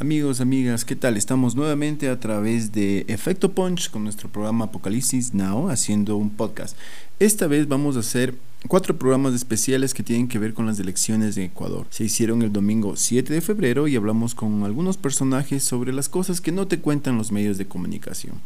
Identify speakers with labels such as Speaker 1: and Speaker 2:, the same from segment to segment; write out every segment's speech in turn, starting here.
Speaker 1: Amigos, amigas, ¿qué tal? Estamos nuevamente a través de Efecto Punch con nuestro programa Apocalipsis Now haciendo un podcast. Esta vez vamos a hacer cuatro programas especiales que tienen que ver con las elecciones en Ecuador. Se hicieron el domingo 7 de febrero y hablamos con algunos personajes sobre las cosas que no te cuentan los medios de comunicación.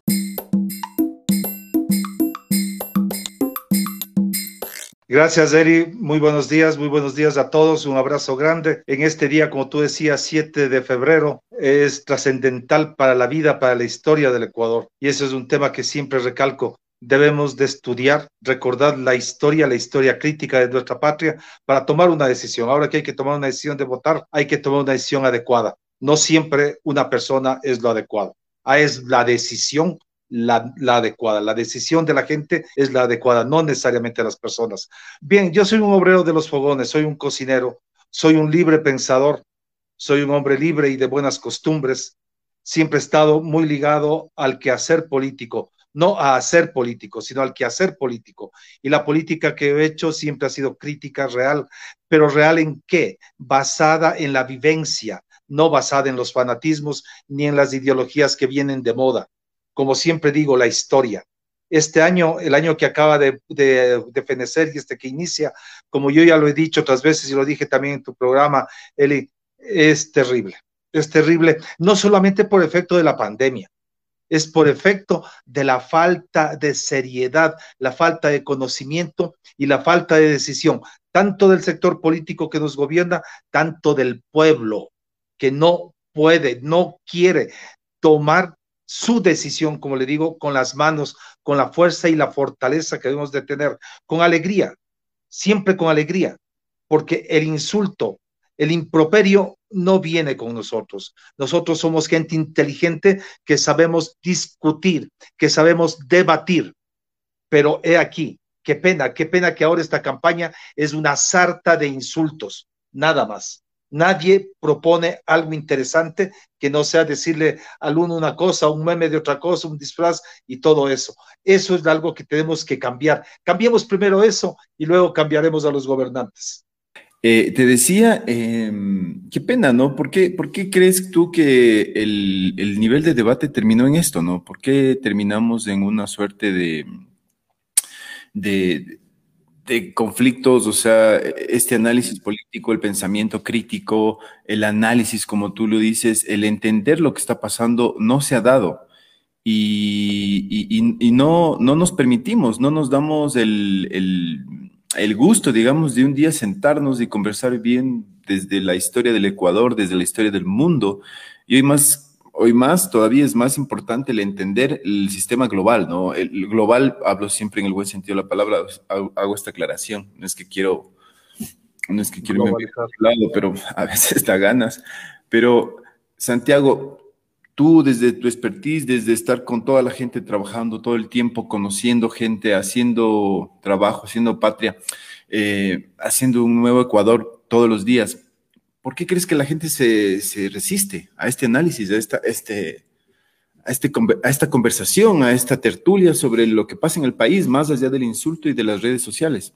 Speaker 2: Gracias, Eri. Muy buenos días, muy buenos días a todos. Un abrazo grande. En este día, como tú decías, 7 de febrero, es trascendental para la vida, para la historia del Ecuador. Y eso es un tema que siempre recalco. Debemos de estudiar, recordar la historia, la historia crítica de nuestra patria para tomar una decisión. Ahora que hay que tomar una decisión de votar, hay que tomar una decisión adecuada. No siempre una persona es lo adecuado. Ah, es la decisión la, adecuada. La decisión de la gente es la adecuada, no necesariamente las personas. Bien, yo soy un obrero de los fogones, soy un cocinero, soy un libre pensador, soy un hombre libre y de buenas costumbres. Siempre he estado muy ligado al quehacer político, no a hacer político, sino al quehacer político. Y la política que he hecho siempre ha sido crítica real, pero real en qué? Basada en la vivencia, no basada en los fanatismos ni en las ideologías que vienen de moda como siempre digo, la historia. Este año, el año que acaba de, de, fenecer y este que inicia, como yo ya lo he dicho otras veces y lo dije también en tu programa, Eli, es terrible. Es terrible, no solamente por efecto de la pandemia, es por efecto de la falta de seriedad, la falta de conocimiento y la falta de decisión, tanto del sector político que nos gobierna, tanto del pueblo que no puede, no quiere tomar su decisión, como le digo, con las manos, con la fuerza y la fortaleza que debemos de tener, con alegría, siempre con alegría, porque el insulto, el improperio no viene con nosotros. Nosotros somos gente inteligente que sabemos discutir, que sabemos debatir, pero he aquí, qué pena, qué pena que ahora esta campaña es una sarta de insultos, nada más. Nadie propone algo interesante que no sea decirle al uno una cosa, un meme de otra cosa, un disfraz y todo eso. Eso es algo que tenemos que cambiar. Cambiemos primero eso y luego cambiaremos a los gobernantes.
Speaker 1: Eh, te decía, em, qué pena, ¿no? ¿Por qué, ¿Por qué crees tú que el, el, nivel de debate terminó en esto, ¿no? ¿Por qué terminamos en una suerte de, de, de conflictos, o sea, este análisis político, el pensamiento crítico, el análisis, como tú lo dices, el entender lo que está pasando, no se ha dado. Y, no, no nos permitimos, no nos damos el, el, gusto, digamos, de un día sentarnos y conversar bien desde la historia del Ecuador, desde la historia del mundo. Y hoy más hoy más todavía es más importante el entender el sistema global, ¿no? El global, hablo siempre en el buen sentido de la palabra, hago, esta aclaración, no es que quiero, no es que quiero irme lado, pero a veces da ganas. Pero, Santiago, tú desde tu expertise, desde estar con toda la gente trabajando todo el tiempo, conociendo gente, haciendo trabajo, haciendo patria, eh, haciendo un nuevo Ecuador todos los días, ¿Por qué crees que la gente se, resiste a este análisis, a esta, este, a, este, a esta conversación, a esta tertulia sobre lo que pasa en el país, más allá del insulto y de las redes sociales?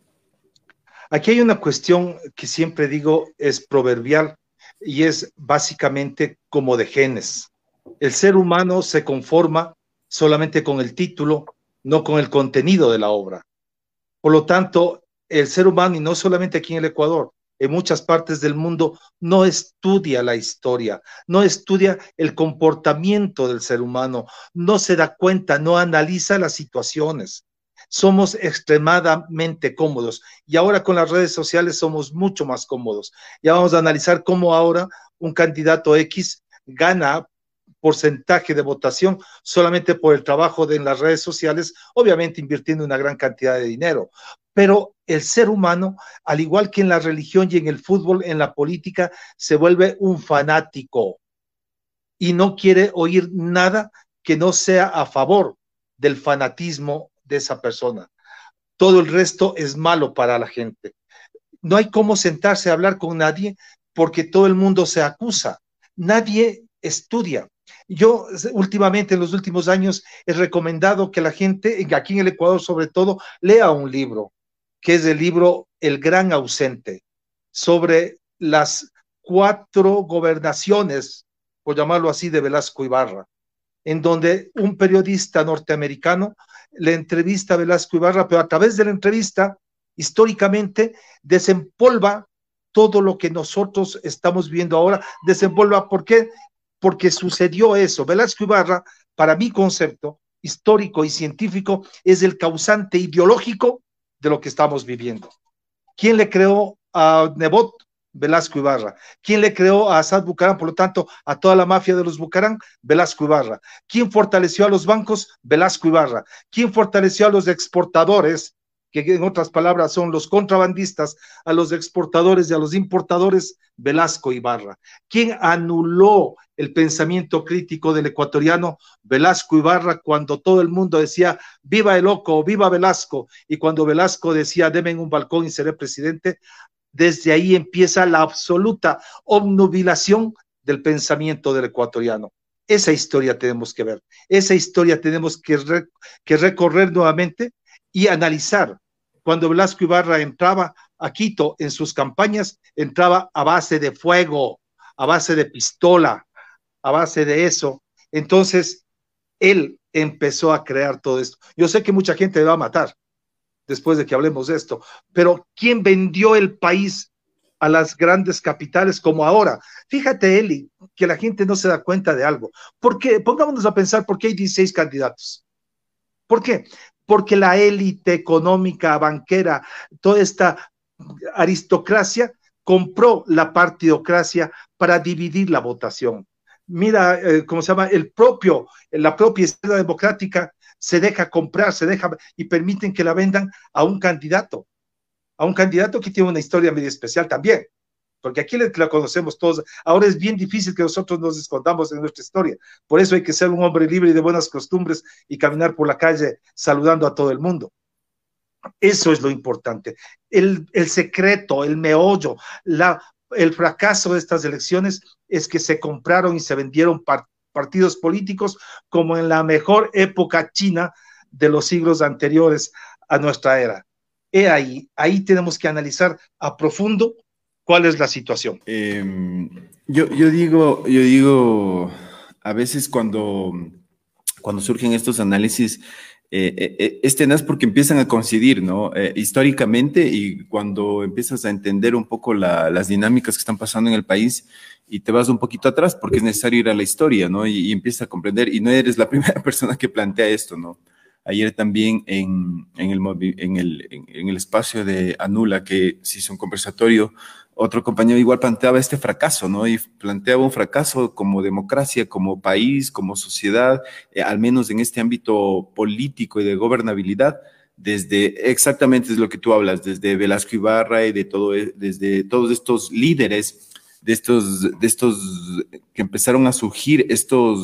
Speaker 2: Aquí hay una cuestión que siempre digo es proverbial y es básicamente como de genes. El ser humano se conforma solamente con el título, no con el contenido de la obra. Por lo tanto, el ser humano, y no solamente aquí en el Ecuador, en muchas partes del mundo no estudia la historia, no estudia el comportamiento del ser humano, no se da cuenta, no analiza las situaciones. Somos extremadamente cómodos y ahora con las redes sociales somos mucho más cómodos. Ya vamos a analizar cómo ahora un candidato X gana porcentaje de votación solamente por el trabajo de en las redes sociales, obviamente invirtiendo una gran cantidad de dinero. Pero el ser humano, al igual que en la religión y en el fútbol, en la política, se vuelve un fanático y no quiere oír nada que no sea a favor del fanatismo de esa persona. Todo el resto es malo para la gente. No hay cómo sentarse a hablar con nadie porque todo el mundo se acusa. Nadie estudia. Yo últimamente, en los últimos años, he recomendado que la gente, aquí en el Ecuador sobre todo, lea un libro que es el libro El Gran Ausente, sobre las cuatro gobernaciones por llamarlo así, de Velasco Ibarra, en donde un periodista norteamericano le entrevista a Velasco Ibarra, pero a través de la entrevista, históricamente, desempolva todo lo que nosotros estamos viendo ahora, desempolva. ¿Por qué? Porque sucedió eso. Velasco Ibarra, para mi concepto histórico y científico, es el causante ideológico de lo que estamos viviendo. ¿Quién le creó a Nebot? Velasco Ibarra. ¿Quién le creó a Asad Bucarán? Por lo tanto, a toda la mafia de los Bucarán, Velasco Ibarra. ¿Quién fortaleció a los bancos? Velasco Ibarra. ¿Quién fortaleció a los exportadores? Que en otras palabras son los contrabandistas, a los exportadores y a los importadores, Velasco Ibarra. ¿Quién anuló el pensamiento crítico del ecuatoriano Velasco Ibarra cuando todo el mundo decía viva el loco, viva Velasco? Y cuando Velasco decía deme un balcón y seré presidente, desde ahí empieza la absoluta obnubilación del pensamiento del ecuatoriano. Esa historia tenemos que ver, esa historia tenemos que, que recorrer nuevamente y analizar. Cuando Velasco Ibarra entraba a Quito en sus campañas, entraba a base de fuego, a base de pistola, a base de eso. Entonces, él empezó a crear todo esto. Yo sé que mucha gente va a matar, después de que hablemos de esto. Pero ¿quién vendió el país a las grandes capitales como ahora? Fíjate, Eli, que la gente no se da cuenta de algo. ¿Por qué? Pongámonos a pensar por qué hay 16 candidatos. ¿Por qué? Porque la élite económica, banquera, toda esta aristocracia compró la partidocracia para dividir la votación. Mira, eh, ¿cómo se llama? El propio, la propia izquierda democrática se deja comprar, se deja y permiten que la vendan a un candidato, a un candidato que tiene una historia medio especial también, porque aquí la conocemos todos. Ahora es bien difícil que nosotros nos escondamos en nuestra historia. Por eso hay que ser un hombre libre y de buenas costumbres y caminar por la calle saludando a todo el mundo. Eso es lo importante. El, secreto, el meollo, el fracaso de estas elecciones es que se compraron y se vendieron partidos políticos como en la mejor época china de los siglos anteriores a nuestra era. He ahí, ahí tenemos que analizar a profundo cuál es la situación.
Speaker 1: Em, yo, yo, digo, yo digo, a veces cuando, cuando surgen estos análisis, eh, eh, eh, es tenaz porque empiezan a coincidir, ¿no? históricamente y cuando empiezas a entender un poco las dinámicas que están pasando en el país, y te vas un poquito atrás porque es necesario ir a la historia, ¿no? Y, empiezas a comprender, y no eres la primera persona que plantea esto, ¿no? Ayer también en, en, el, en, el, en, el, espacio de Anula, que se hizo un conversatorio, otro compañero igual planteaba este fracaso, ¿no? Y planteaba un fracaso como democracia, como país, como sociedad, eh, al menos en este ámbito político y de gobernabilidad, desde exactamente es lo que tú hablas, desde Velasco Ibarra y de todo, e, desde todos estos líderes de estos, de estos que empezaron a surgir estos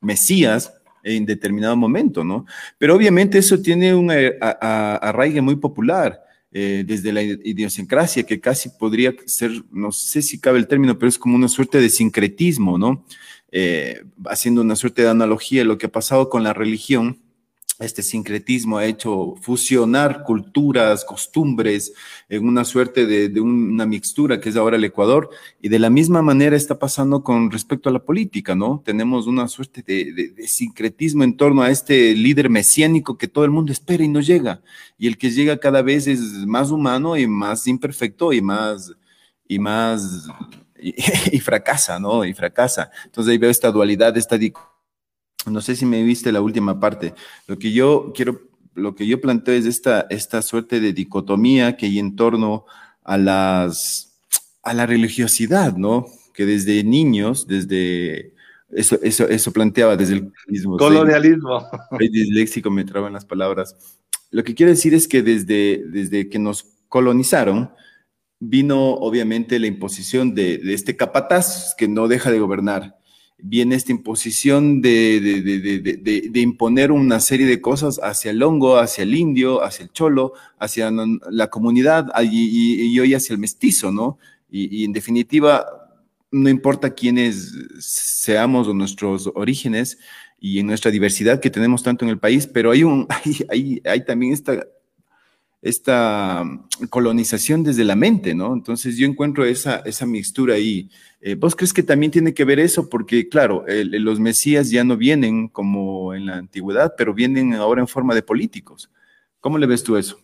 Speaker 1: mesías en determinado momento, ¿no? Pero obviamente eso tiene un arraigue muy popular. Eh, desde la idiosincrasia, que casi podría ser, no sé si cabe el término, pero es como una suerte de sincretismo, ¿no? Eh, haciendo una suerte de analogía, lo que ha pasado con la religión, este sincretismo ha hecho fusionar culturas, costumbres en una suerte de, una mixtura que es ahora el Ecuador. Y de la misma manera está pasando con respecto a la política, ¿no? Tenemos una suerte de, sincretismo en torno a este líder mesiánico que todo el mundo espera y no llega. Y el que llega cada vez es más humano y más imperfecto y más, y más, y, y fracasa, ¿no? Y fracasa. Entonces ahí veo esta dualidad, esta dicotomía no sé si me viste la última parte. Lo que yo quiero, lo que yo planteo es esta, esta suerte de dicotomía que hay en torno a las, a la religiosidad, ¿no? Que desde niños, desde, eso, eso, eso planteaba desde el
Speaker 2: colonialismo.
Speaker 1: El disléxico me traban las palabras. Lo que quiero decir es que desde, desde que nos colonizaron, vino obviamente la imposición de, de este capataz que no deja de gobernar viene esta imposición de, imponer una serie de cosas hacia el hongo, hacia el indio, hacia el cholo, hacia la comunidad y, hoy hacia el mestizo, ¿no? Y, en definitiva, no importa quiénes seamos o nuestros orígenes y en nuestra diversidad que tenemos tanto en el país, pero hay, un, hay, hay, hay también esta esta colonización desde la mente, ¿no? Entonces yo encuentro esa, esa mixtura ahí. Eh, ¿Vos crees que también tiene que ver eso? Porque, claro, los mesías ya no vienen como en la antigüedad, pero vienen ahora en forma de políticos. ¿Cómo le ves tú eso?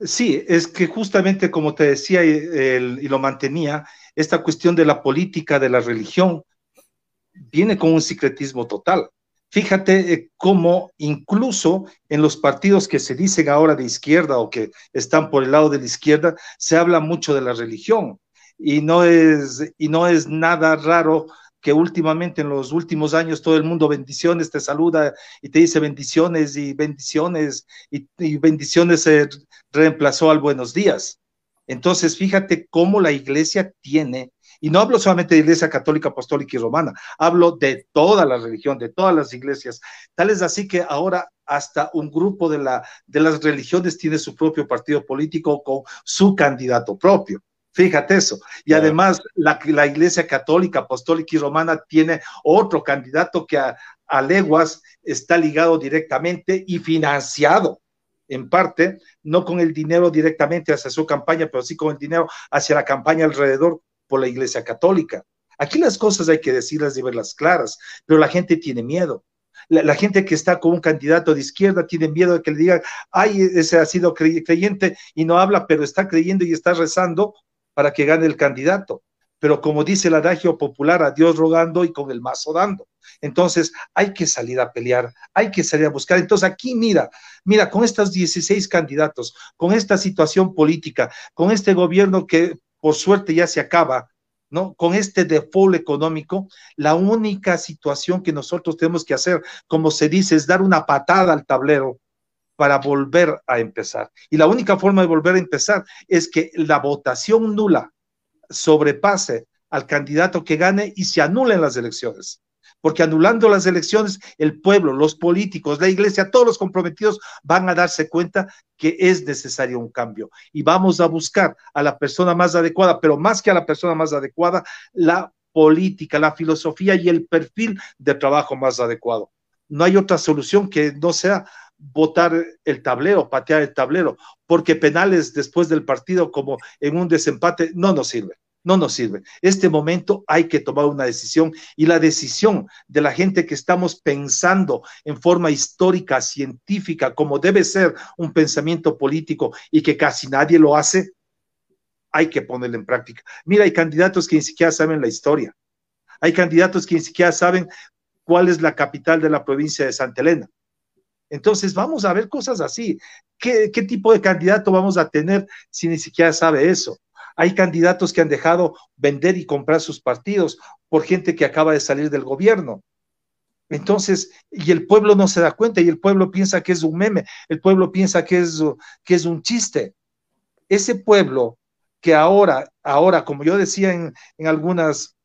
Speaker 2: Sí, es que justamente como te decía y lo mantenía, esta cuestión de la política, de la religión, viene con un secretismo total. Fíjate eh, cómo incluso en los partidos que se dicen ahora de izquierda o que están por el lado de la izquierda, se habla mucho de la religión. Y no es, y no es nada raro que últimamente en los últimos años todo el mundo bendiciones te saluda y te dice bendiciones y bendiciones y, bendiciones se reemplazó al buenos días. Entonces, fíjate cómo la iglesia tiene y no hablo solamente de Iglesia Católica, Apostólica y Romana, hablo de toda la religión, de todas las iglesias. Tal es así que ahora hasta un grupo de, la, de las religiones tiene su propio partido político con su candidato propio. Fíjate eso. Y además la, la, Iglesia Católica, Apostólica y Romana tiene otro candidato que a, a leguas está ligado directamente y financiado en parte, no con el dinero directamente hacia su campaña, pero sí con el dinero hacia la campaña alrededor por la Iglesia Católica. Aquí las cosas hay que decirlas y verlas claras, pero la gente tiene miedo. La, gente que está con un candidato de izquierda tiene miedo de que le digan, ay, ese ha sido creyente y no habla, pero está creyendo y está rezando para que gane el candidato. Pero como dice el adagio popular, a Dios rogando y con el mazo dando. Entonces hay que salir a pelear, hay que salir a buscar. Entonces aquí mira, mira, con estos 16 candidatos, con esta situación política, con este gobierno que por suerte ya se acaba, ¿no? Con este default económico, la única situación que nosotros tenemos que hacer, como se dice, es dar una patada al tablero para volver a empezar. Y la única forma de volver a empezar es que la votación nula sobrepase al candidato que gane y se anulen las elecciones porque anulando las elecciones, el pueblo, los políticos, la iglesia, todos los comprometidos van a darse cuenta que es necesario un cambio y vamos a buscar a la persona más adecuada, pero más que a la persona más adecuada, la política, la filosofía y el perfil de trabajo más adecuado. No hay otra solución que no sea votar el tablero, patear el tablero, porque penales después del partido como en un desempate no nos sirve no nos sirve. Este momento hay que tomar una decisión y la decisión de la gente que estamos pensando en forma histórica, científica, como debe ser un pensamiento político y que casi nadie lo hace, hay que ponerlo en práctica. Mira, hay candidatos que ni siquiera saben la historia. Hay candidatos que ni siquiera saben cuál es la capital de la provincia de Santa Elena. Entonces, vamos a ver cosas así. ¿Qué, qué tipo de candidato vamos a tener si ni siquiera sabe eso? Hay candidatos que han dejado vender y comprar sus partidos por gente que acaba de salir del gobierno. Entonces, y el pueblo no se da cuenta y el pueblo piensa que es un meme, el pueblo piensa que es, que es un chiste. Ese pueblo que ahora, ahora, como yo decía en, en algunas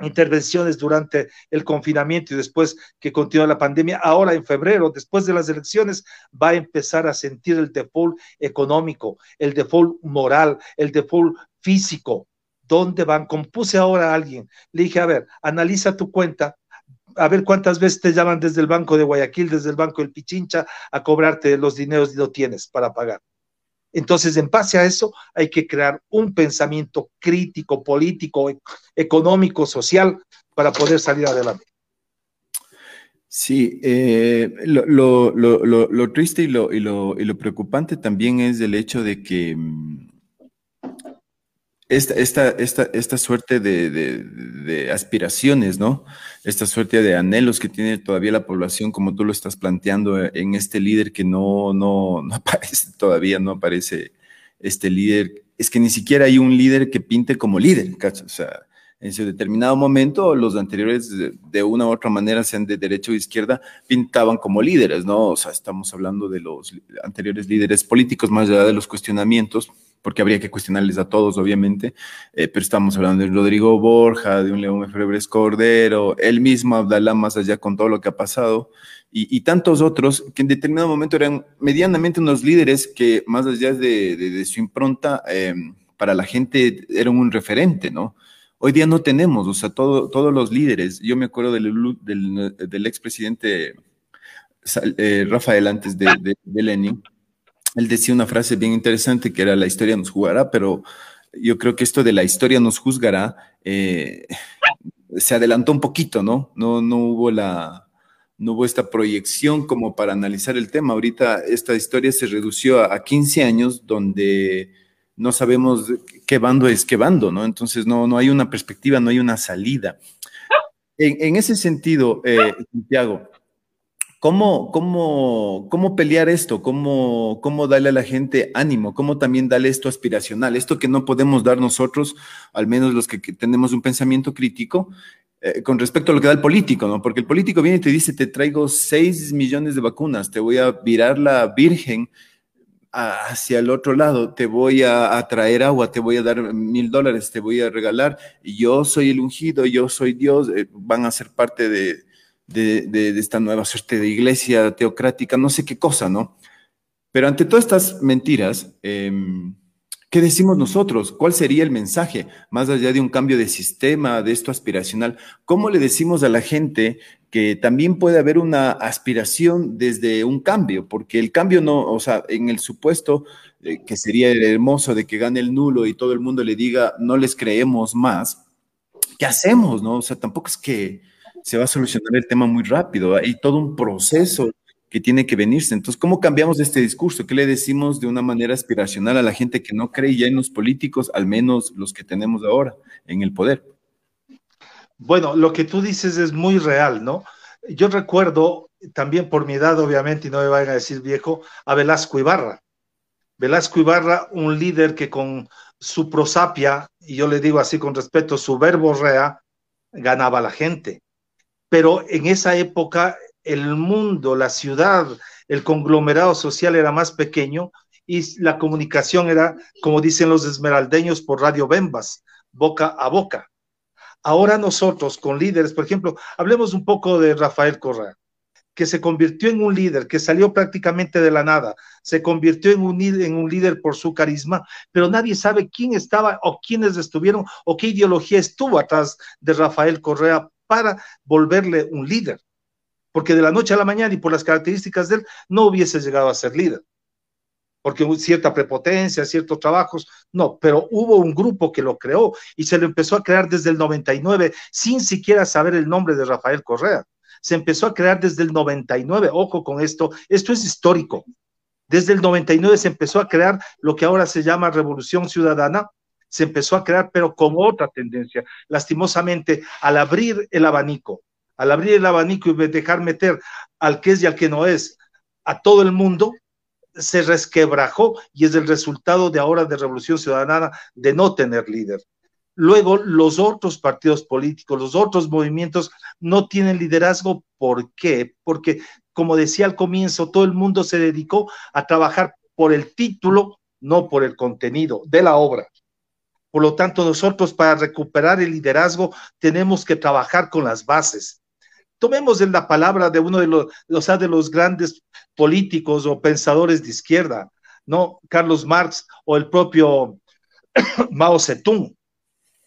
Speaker 2: intervenciones durante el confinamiento y después que continúa la pandemia, ahora en febrero, después de las elecciones, va a empezar a sentir el default económico, el default moral, el default físico. ¿Dónde van? Compuse ahora a alguien. Le dije, a ver, analiza tu cuenta, a ver cuántas veces te llaman desde el Banco de Guayaquil, desde el Banco del Pichincha, a cobrarte los dineros y no tienes para pagar. Entonces, en base a eso, hay que crear un pensamiento crítico, político, e-, económico, social, para poder salir adelante.
Speaker 1: Sí, eh, lo, triste y lo, y lo preocupante también es el hecho de que mm, esta, esta, esta, esta suerte de, aspiraciones, ¿no? Esta suerte de anhelos que tiene todavía la población, como tú lo estás planteando, eh, en este líder que no, no, no aparece todavía, no aparece este líder. Es que ni siquiera hay un líder que pinte como líder, ¿cacho? O sea, en su determinado momento, los anteriores, de, una u otra manera, sean de derecha o izquierda, pintaban como líderes, ¿no? O sea, estamos hablando de los anteriores líderes políticos, más allá de los cuestionamientos porque habría que cuestionarles a todos, obviamente, eh, pero estamos hablando de Rodrigo Borja, de un León Febres Cordero, él mismo, Abdalá, más allá con todo lo que ha pasado, y, tantos otros que en determinado momento eran medianamente unos líderes que, más allá de, su impronta, em, para la gente eran un referente, ¿no? Hoy día no tenemos, o sea, todos los líderes, yo me acuerdo del, del, expresidente eh, Rafael antes de, de Lenin, él decía una frase bien interesante que era la historia nos jugará, pero yo creo que esto de la historia nos juzgará eh, se adelantó un poquito, ¿no? No, no hubo la, no hubo esta proyección como para analizar el tema. Ahorita esta historia se redució a, 15 años donde no sabemos qué bando es qué bando, ¿no? Entonces no, no hay una perspectiva, no hay una salida. En, ese sentido, eh, Santiago, ¿Cómo, cómo, cómo pelear esto? ¿Cómo, ¿Cómo darle a la gente ánimo? ¿Cómo también darle esto aspiracional? Esto que no podemos dar nosotros, al menos los que, tenemos un pensamiento crítico, eh, con respecto a lo que da el político, ¿no? Porque el político viene y te dice, te traigo 6 millones de vacunas, te voy a virar la virgen hacia el otro lado, te voy a, traer agua, te voy a dar mil dólares, te voy a regalar, yo soy el ungido, yo soy Dios, eh, van a ser parte de de, esta nueva suerte de iglesia teocrática, no sé qué cosa, ¿no? Pero ante todas estas mentiras, em, ¿qué decimos nosotros? ¿Cuál sería el mensaje? Más allá de un cambio de sistema, de esto aspiracional, ¿cómo le decimos a la gente que también puede haber una aspiración desde un cambio? Porque el cambio no, o sea, en el supuesto eh, que sería hermoso de que gane el nulo y todo el mundo le diga, no les creemos más, ¿qué hacemos? No? O sea, tampoco es que se va a solucionar el tema muy rápido. Hay todo un proceso que tiene que venirse. Entonces, ¿cómo cambiamos este discurso? ¿Qué le decimos de una manera aspiracional a la gente que no cree ya en los políticos, al menos los que tenemos ahora en el poder?
Speaker 2: Bueno, lo que tú dices es muy real, ¿no? Yo recuerdo, también por mi edad, obviamente, y no me vayan a decir viejo, a Velasco Ibarra. Velasco Ibarra, un líder que con su prosapia, y yo le digo así con respeto, su verbo rea, ganaba a la gente pero en esa época el mundo, la ciudad, el conglomerado social era más pequeño y la comunicación era, como dicen los esmeraldeños, por radio Bembas, boca a boca. Ahora nosotros con líderes, por ejemplo, hablemos un poco de Rafael Correa, que se convirtió en un líder, que salió prácticamente de la nada, se convirtió en un, en un líder por su carisma, pero nadie sabe quién estaba o quiénes estuvieron o qué ideología estuvo atrás de Rafael Correa para volverle un líder, porque de la noche a la mañana y por las características de él no hubiese llegado a ser líder, porque cierta prepotencia, ciertos trabajos, no, pero hubo un grupo que lo creó y se lo empezó a crear desde el 99 sin siquiera saber el nombre de Rafael Correa. Se empezó a crear desde el 99, ojo con esto, esto es histórico. Desde el 99 se empezó a crear lo que ahora se llama Revolución Ciudadana, se empezó a crear, pero con otra tendencia. Lastimosamente, al abrir el abanico, al abrir el abanico y dejar meter al que es y al que no es a todo el mundo, se resquebrajó y es el resultado de ahora de Revolución Ciudadana de no tener líder. Luego, los otros partidos políticos, los otros movimientos no tienen liderazgo. ¿Por qué? Porque, como decía al comienzo, todo el mundo se dedicó a trabajar por el título, no por el contenido de la obra. Por lo tanto, nosotros para recuperar el liderazgo tenemos que trabajar con las bases. Tomemos en la palabra de uno de los, de los grandes políticos o pensadores de izquierda, ¿no? Carlos Marx o el propio Mao Zedong.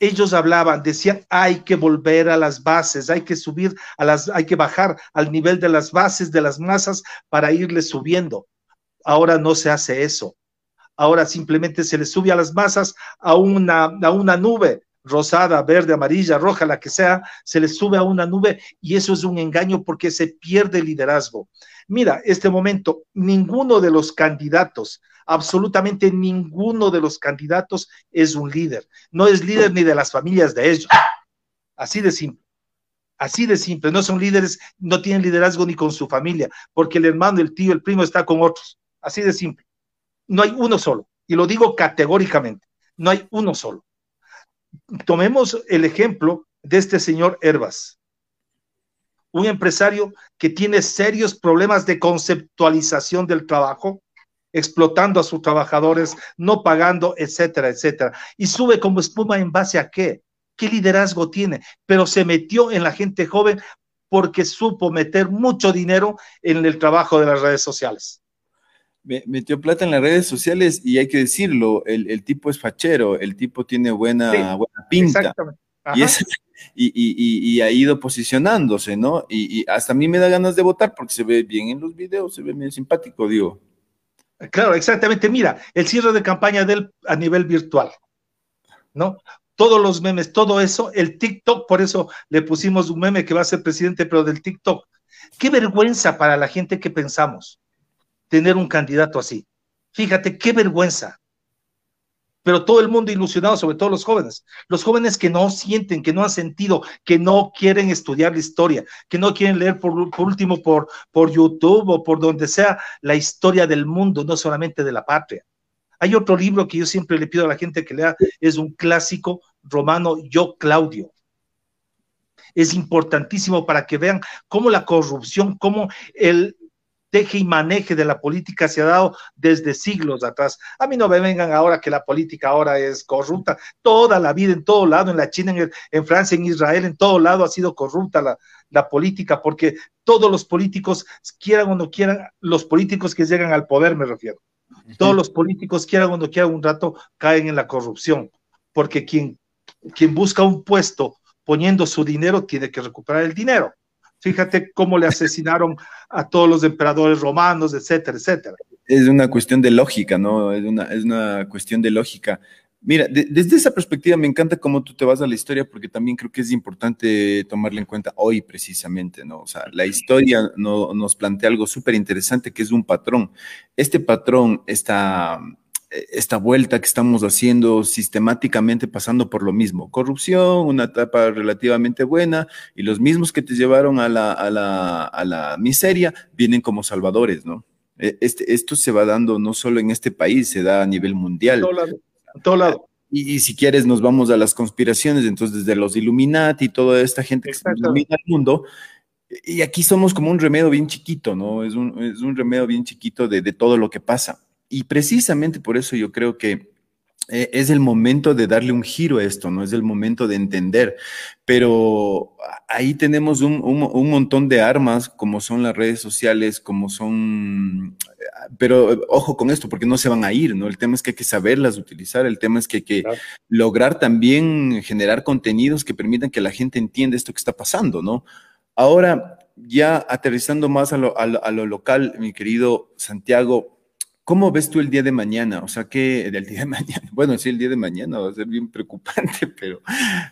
Speaker 2: Ellos hablaban, decían, hay que volver a las bases, hay que subir a las, hay que bajar al nivel de las bases de las masas para irles subiendo. Ahora no se hace eso ahora simplemente se le sube a las masas a una, a una nube rosada, verde, amarilla, roja, la que sea, se le sube a una nube y eso es un engaño porque se pierde el liderazgo. Mira, este momento, ninguno de los candidatos, absolutamente ninguno de los candidatos es un líder. No es líder ni de las familias de ellos. Así de simple. Así de simple. No son líderes, no tienen liderazgo ni con su familia, porque el hermano, el tío, el primo está con otros. Así de simple no hay uno solo, y lo digo categóricamente, no hay uno solo. Tomemos el ejemplo de este señor Herbas, un empresario que tiene serios problemas de conceptualización del trabajo, explotando a sus trabajadores, no pagando, etcétera, etcétera. Y sube como espuma en base a qué? ¿Qué liderazgo tiene? Pero se metió en la gente joven porque supo meter mucho dinero en el trabajo de las redes sociales
Speaker 1: metió plata en las redes sociales y hay que decirlo, el, tipo es fachero, el tipo tiene buena, buena pinta. Y, y, ha ido posicionándose, ¿no? Y, hasta a mí me da ganas de votar porque se ve bien en los videos, se ve bien simpático, digo.
Speaker 2: Claro, exactamente. Mira, el cierre de campaña de él a nivel virtual, ¿no? Todos los memes, todo eso, el TikTok, por eso le pusimos un meme que va a ser presidente, pero del TikTok. Qué vergüenza para la gente que pensamos tener un candidato así. Fíjate, qué vergüenza pero todo el mundo ilusionado, sobre todo los jóvenes. Los jóvenes que no sienten, que no han sentido, que no quieren estudiar la historia, que no quieren leer por, último por, por YouTube o por donde sea la historia del mundo, no solamente de la patria. Hay otro libro que yo siempre le pido a la gente que lea, es un clásico romano, Yo Claudio. Es importantísimo para que vean cómo la corrupción, cómo el, teje y maneje de la política se ha dado desde siglos atrás. A mí no me vengan ahora que la política ahora es corrupta. Toda la vida, en todo lado, en la China, en, Francia, en Israel, en todo lado ha sido corrupta la, la política, porque todos los políticos, quieran o no quieran, los políticos que llegan al poder, me refiero. Todos los políticos, quieran o no quieran, un rato caen en la corrupción, porque quien, quien busca un puesto poniendo su dinero tiene que recuperar el dinero. Fíjate cómo le asesinaron a todos los emperadores romanos, etcétera, etcétera.
Speaker 1: Es una cuestión de lógica, ¿no? Es una, es una cuestión de lógica. Mira, desde esa perspectiva me encanta cómo tú te vas a la historia, porque también creo que es importante tomarla en cuenta hoy precisamente, ¿no? O sea, la historia no, nos plantea algo súper interesante, que es un patrón. Este patrón, está esta vuelta que estamos haciendo sistemáticamente pasando por lo mismo. Corrupción, una etapa relativamente buena, y los mismos que te llevaron a la, a la, a la miseria vienen como salvadores, ¿no? E, este, esto se va dando no solo en este país, se da a nivel mundial.
Speaker 2: todo lado. todo lado.
Speaker 1: Y, si quieres, nos vamos a las conspiraciones, entonces desde los Illuminati y toda esta gente que ilumina el mundo, y aquí somos como un remedio bien chiquito, ¿no? Es un, es un remedio bien chiquito de, de todo lo que pasa. Y precisamente por eso yo creo que eh, es el momento de darle un giro a esto, ¿no? Es el momento de entender. Pero ahí tenemos un, montón de armas, como son las redes sociales, como son... Pero ojo con esto, porque no se van a ir, ¿no? El tema es que hay que saberlas utilizar, el tema es que hay que lograr también generar contenidos que permitan que la gente entienda esto que está pasando, ¿no? Ahora, ya aterrizando más a lo, a lo local, mi querido Santiago, ¿Cómo ves tú el día de mañana? O sea, que del día de mañana, bueno, sí, el día de mañana va a ser bien preocupante, pero,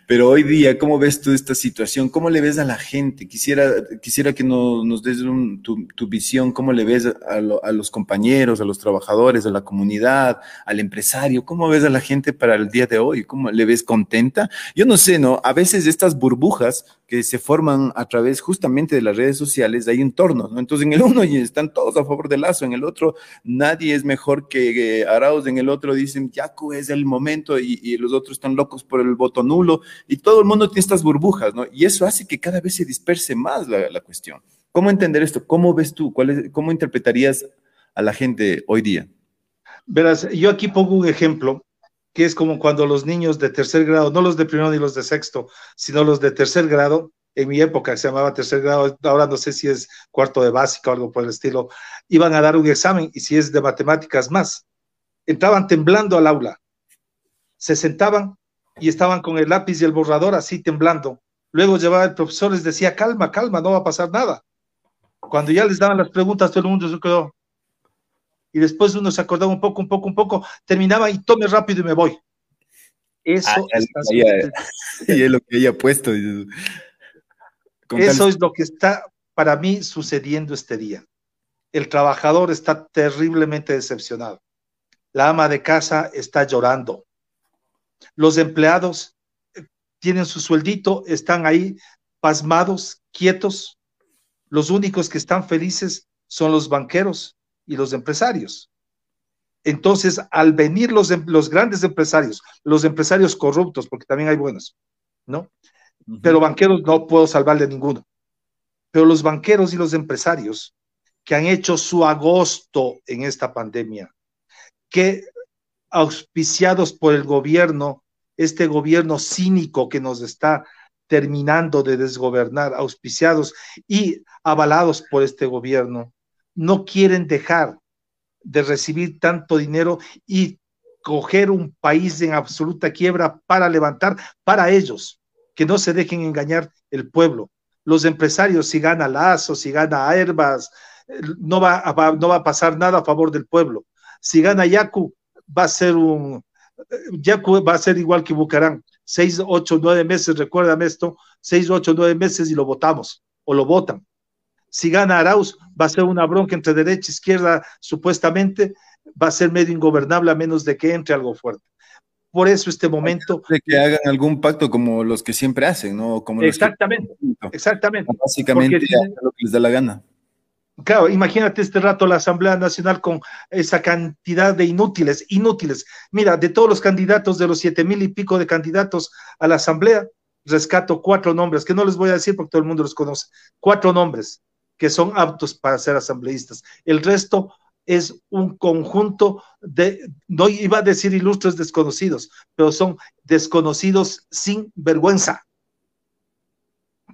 Speaker 1: pero hoy día, ¿cómo ves tú esta situación? ¿Cómo le ves a la gente? Quisiera, quisiera que nos des tu, visión, ¿cómo le ves a, a, los compañeros, a los trabajadores, a la comunidad, al empresario? ¿Cómo ves a la gente para el día de hoy? ¿Cómo le ves contenta? Yo no sé, ¿no? A veces estas burbujas que se forman a través justamente de las redes sociales, hay entornos, ¿no? Entonces en el uno están todos a favor del Lazo, en el otro nadie es mejor que Arauz, en el otro dicen, Yacu es el momento y, los otros están locos por el voto nulo y todo el mundo tiene estas burbujas, ¿no? Y eso hace que cada vez se disperse más la, cuestión. ¿Cómo entender esto? ¿Cómo ves tú? ¿Cuál ¿Cómo interpretarías a la gente hoy día?
Speaker 2: Verás, yo aquí pongo un ejemplo que es como cuando los niños de tercer grado, no los de primero ni los de sexto, sino los de tercer grado, en mi época se llamaba tercer grado, ahora no sé si es cuarto de básica o algo por el estilo, iban a dar un examen y si es de matemáticas más. Entraban temblando al aula, se sentaban y estaban con el lápiz y el borrador así temblando. Luego llevaba el profesor, les decía, calma, calma, no va a pasar nada. Cuando ya les daban las preguntas, todo el mundo se quedó, y después uno se acordaba un poco, un poco, un poco, terminaba y tome rápido y me voy.
Speaker 1: Eso ah, es lo que ella puesto.
Speaker 2: Eso es lo que está para mí sucediendo este día. El trabajador está terriblemente decepcionado. La ama de casa está llorando. Los empleados eh, tienen su sueldito, están ahí pasmados, quietos. Los únicos que están felices son los banqueros y los empresarios. Entonces, al venir los, em, los grandes empresarios, los empresarios corruptos, porque también hay buenos, ¿no? Pero banqueros no puedo salvarle ninguno. Pero los banqueros y los empresarios que han hecho su agosto en esta pandemia, que auspiciados por el gobierno, este gobierno cínico que nos está terminando de desgobernar, auspiciados y avalados por este gobierno, no quieren dejar de recibir tanto dinero y coger un país en absoluta quiebra para levantar para ellos, que no se dejen engañar el pueblo. Los empresarios, si gana Lazo, si gana Airbus, no va, no va a pasar nada a favor del pueblo. Si gana Yacu, va a ser un, Yacu va a ser igual que Bucarán, seis, ocho, nueve meses, recuérdame esto, seis, ocho, nueve meses y lo votamos, o lo votan. Si gana Arauz, va a ser una bronca entre derecha e izquierda, supuestamente, va a ser medio ingobernable a menos de que entre algo fuerte. Por eso este momento...
Speaker 1: De que hagan algún pacto como los que siempre hacen, ¿no? Como
Speaker 2: exactamente, exactamente.
Speaker 1: Básicamente lo que les da la gana.
Speaker 2: Claro, imagínate este rato la Asamblea Nacional con esa cantidad de inútiles, inútiles. Mira, de todos los candidatos, de los siete mil y pico de candidatos a la Asamblea, rescato cuatro nombres, que no les voy a decir porque todo el mundo los conoce, cuatro nombres que son aptos para ser asambleístas. El resto es un conjunto de, no iba a decir ilustres desconocidos, pero son desconocidos sin vergüenza.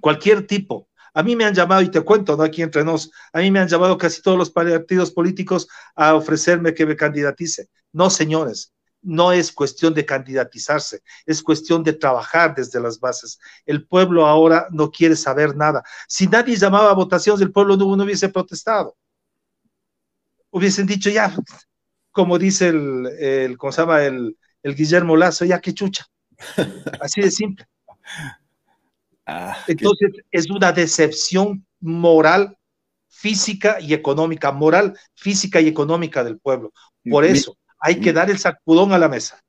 Speaker 2: Cualquier tipo. A mí me han llamado, y te cuento, ¿no? Aquí entre nos, a mí me han llamado casi todos los partidos políticos a ofrecerme que me candidatice. No, señores, no es cuestión de candidatizarse, es cuestión de trabajar desde las bases. El pueblo ahora no quiere saber nada. Si nadie llamaba a votaciones, el pueblo no, no hubiese protestado hubiesen dicho ya, como dice el, el ¿cómo se llama? El, Guillermo Lazo, ya que chucha. Así de simple. Ah, Entonces es una decepción moral, física y económica, moral, física y económica del pueblo. Por eso hay que dar el sacudón a la mesa.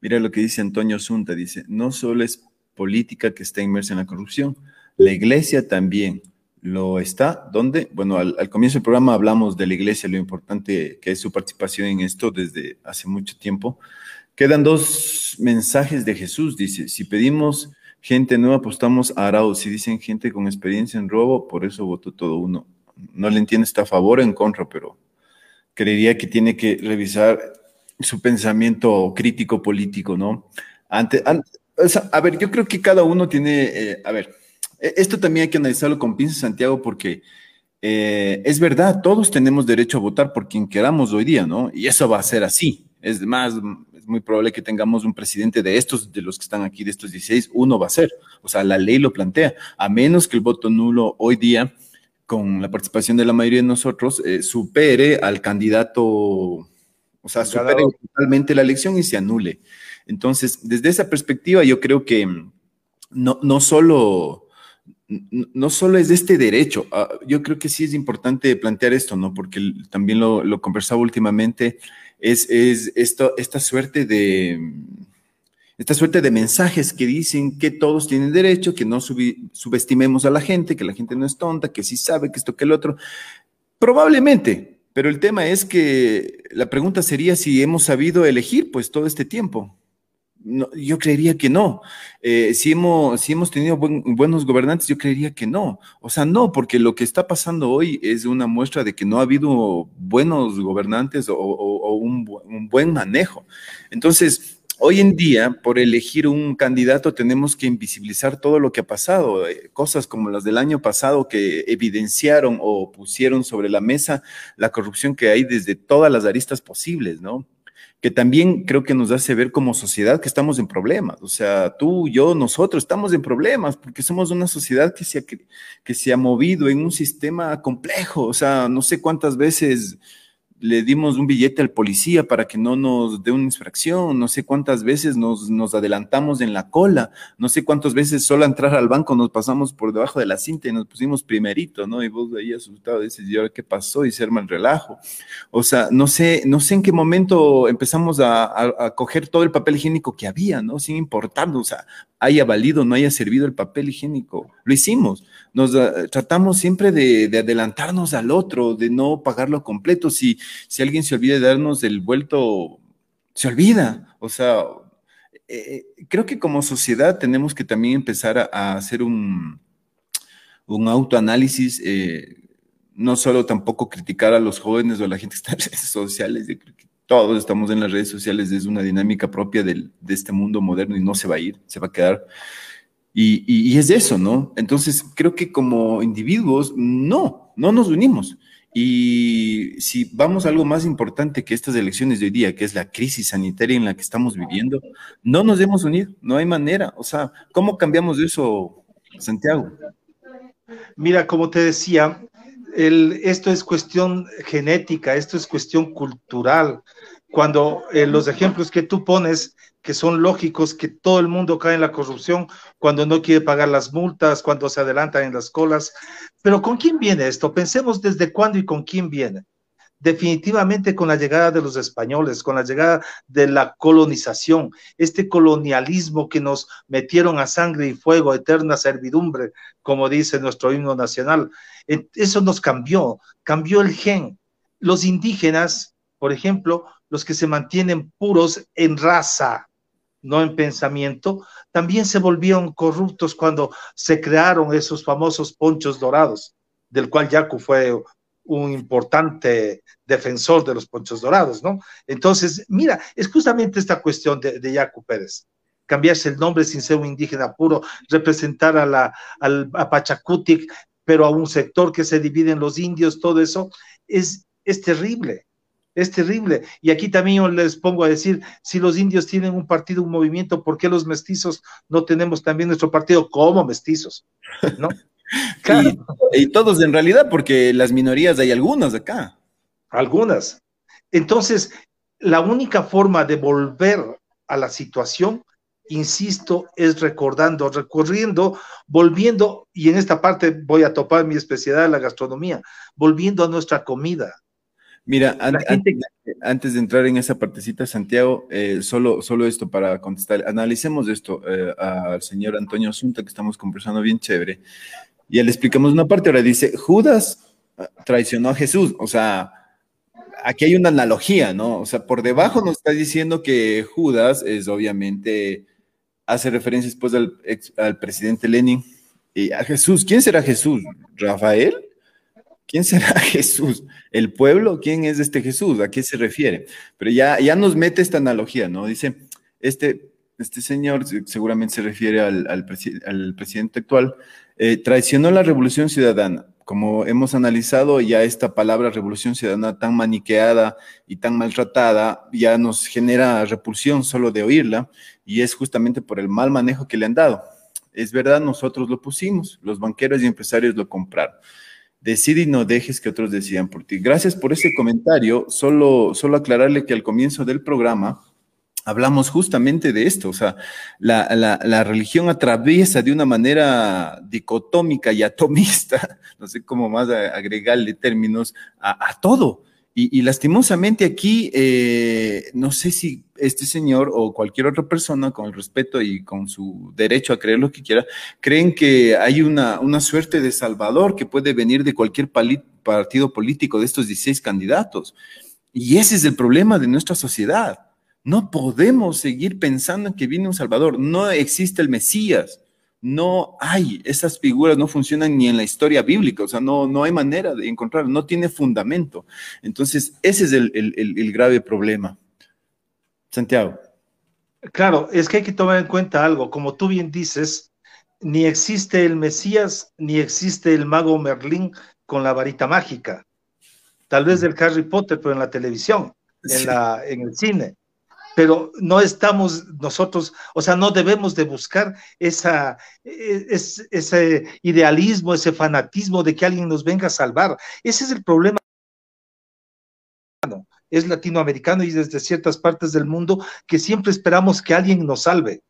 Speaker 1: Mira lo que dice Antonio Zunta, dice, no solo es política que está inmersa en la corrupción, la iglesia también lo está. ¿Dónde? Bueno, al, comienzo del programa hablamos de la iglesia, lo importante que es su participación en esto desde hace mucho tiempo. Quedan dos mensajes de Jesús, dice, si pedimos gente nueva, apostamos a Arauz, si dicen gente con experiencia en robo, por eso votó todo uno. No le entiende, está a favor o en contra, pero creería que tiene que revisar su pensamiento crítico político, ¿no? Ante, a ver, yo creo que cada uno tiene, eh, a ver, e, esto también hay que analizarlo con pinzas, Santiago, porque eh, es verdad, todos tenemos derecho a votar por quien queramos hoy día, ¿no? Y eso va a ser así. Es más, es muy probable que tengamos un presidente de estos, de los que están aquí, de estos 16, uno va a ser. O sea, la ley lo plantea, a menos que el voto nulo hoy día, con la participación de la mayoría de nosotros, eh, supere al candidato, o sea, supere totalmente la elección y se anule. Entonces, desde esa perspectiva, yo creo que no, no solo no solo es de este derecho, ah, yo creo que sí es importante plantear esto, ¿no? Porque también lo, conversaba últimamente, es, esto, esta suerte de esta suerte de mensajes que dicen que todos tienen derecho, que no subestimemos a la gente, que la gente no es tonta, que sí sabe que esto, que el otro. Probablemente, pero el tema es que la pregunta sería si hemos sabido elegir pues todo este tiempo yo creería que no. Eh, si, hemos, si hemos tenido buenos gobernantes, yo creería que no. O sea, no, porque lo que está pasando hoy es una muestra de que no ha habido buenos gobernantes o, un, un, buen manejo. Entonces, hoy en día, por elegir un candidato, tenemos que invisibilizar todo lo que ha pasado. Eh, cosas como las del año pasado que evidenciaron o pusieron sobre la mesa la corrupción que hay desde todas las aristas posibles, ¿no? que también creo que nos hace ver como sociedad que estamos en problemas. O sea, tú, yo, nosotros estamos en problemas porque somos una sociedad que se ha, que se ha movido en un sistema complejo. O sea, no sé cuántas veces le dimos un billete al policía para que no nos dé una infracción, no sé cuántas veces nos, nos, adelantamos en la cola, no sé cuántas veces solo entrar al banco nos pasamos por debajo de la cinta y nos pusimos primerito, ¿no? Y vos ahí asustado dices, ¿y ahora qué pasó? Y se arma el relajo. O sea, no sé, no sé en qué momento empezamos a, a, a coger todo el papel higiénico que había, ¿no? Sin importarnos, o sea, haya valido, no haya servido el papel higiénico. Lo hicimos. Nos eh, tratamos siempre de, adelantarnos al otro, de no pagarlo completo. Si, si alguien se olvida de darnos el vuelto, se olvida. O sea, eh, eh, creo que como sociedad tenemos que también empezar a, hacer un, un autoanálisis. no solo tampoco criticar a los jóvenes o a la gente que está en redes sociales, yo creo que todos estamos en las redes sociales, es una dinámica propia de este mundo moderno y no se va a ir, se va a quedar. Y, y, es eso, ¿no? Entonces, creo que como individuos, no, no nos unimos. Y si vamos a algo más importante que estas elecciones de hoy día, que es la crisis sanitaria en la que estamos viviendo, no nos hemos unido, no hay manera. O sea, ¿cómo cambiamos eso, Santiago?
Speaker 2: Mira, como te decía, esto es cuestión genética, esto es cuestión cultural. Cuando eh, los ejemplos que tú pones, que son lógicos, que todo el mundo cae en la corrupción cuando no quiere pagar las multas, cuando se adelantan en las colas. Pero ¿con quién viene esto? Pensemos desde cuándo y con quién viene definitivamente con la llegada de los españoles, con la llegada de la colonización, este colonialismo que nos metieron a sangre y fuego, eterna servidumbre, como dice nuestro himno nacional, eso nos cambió, cambió el gen. Los indígenas, por ejemplo, los que se mantienen puros en raza, no en pensamiento, también se volvieron corruptos cuando se crearon esos famosos ponchos dorados, del cual Yacu fue un importante defensor de los ponchos dorados, ¿no? Entonces, mira, es justamente esta cuestión de, de Pérez, cambiarse el nombre sin ser un indígena puro, representar a la al, a pero a un sector que se divide en los indios, todo eso, es, es terrible, es terrible. Y aquí también yo les pongo a decir, si los indios tienen un partido, un movimiento, ¿por qué los mestizos no tenemos también nuestro partido como mestizos? ¿No?
Speaker 1: Y, todos en realidad, porque las minorías hay algunas acá.
Speaker 2: Algunas. Entonces, la única forma de volver a la situación, insisto, es recordando, recorriendo, volviendo, y en esta parte voy a topar mi especialidad la gastronomía, volviendo a nuestra comida.
Speaker 1: Mira, antes, de entrar en esa partecita, Santiago, eh, solo, solo esto para contestar, analicemos esto eh, al señor Antonio Asunta, que estamos conversando bien chévere. Ya le explicamos una parte, ahora dice, Judas ah, traicionó a Jesús, o sea, aquí hay una analogía, ¿no? O sea, por debajo nos está diciendo que Judas es obviamente, hace referencia después al, al presidente Lenin y a Jesús. ¿Quién será Jesús? ¿Rafael? ¿Quién será Jesús? ¿El pueblo? ¿Quién es este Jesús? ¿A qué se refiere? Pero ya, ya nos mete esta analogía, ¿no? Dice, este, este señor seguramente se refiere al, al, al presidente actual, eh, traicionó la revolución ciudadana. Como hemos analizado, ya esta palabra revolución ciudadana tan maniqueada y tan maltratada ya nos genera repulsión solo de oírla y es justamente por el mal manejo que le han dado. Es verdad, nosotros lo pusimos, los banqueros y empresarios lo compraron. Decide y no dejes que otros decidan por ti. Gracias por ese comentario. Solo, solo aclararle que al comienzo del programa hablamos justamente de esto, o sea, la, religión atraviesa de una manera dicotómica y atomista, no sé cómo más agregarle términos, a, todo. Y, lastimosamente aquí, eh, no sé si este señor o cualquier otra persona, con el respeto y con su derecho a creer lo que quiera, creen que hay una, una suerte de salvador que puede venir de cualquier partido político de estos 16 candidatos. Y ese es el problema de nuestra sociedad no podemos seguir pensando en que viene un Salvador. No existe el Mesías. No hay, esas figuras no funcionan ni en la historia bíblica, o sea, no, no hay manera de encontrar, no tiene fundamento. Entonces, ese es el, grave problema. Santiago.
Speaker 2: Claro, es que hay que tomar en cuenta algo, como tú bien dices, ni existe el Mesías, ni existe el mago Merlín con la varita mágica. Tal vez del Harry Potter, pero en la televisión, en, la, en el cine pero no estamos nosotros, o sea, no debemos de buscar esa, e, ese idealismo, ese fanatismo de que alguien nos venga a salvar. Ese es el problema. Es latinoamericano y desde ciertas partes del mundo que siempre esperamos que alguien nos salve,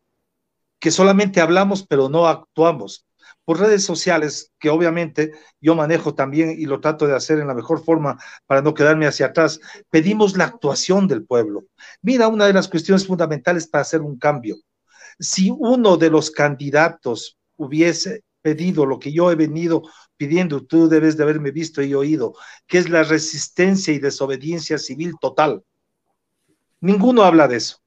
Speaker 2: que solamente hablamos pero no actuamos por redes sociales, que obviamente yo manejo también y lo trato de hacer en la mejor forma para no quedarme hacia atrás, pedimos la actuación del pueblo. Mira, una de las cuestiones fundamentales para hacer un cambio. Si uno de los candidatos hubiese pedido lo que yo he venido pidiendo, tú debes de haberme visto y oído, que es la resistencia y desobediencia civil total. Ninguno habla de eso.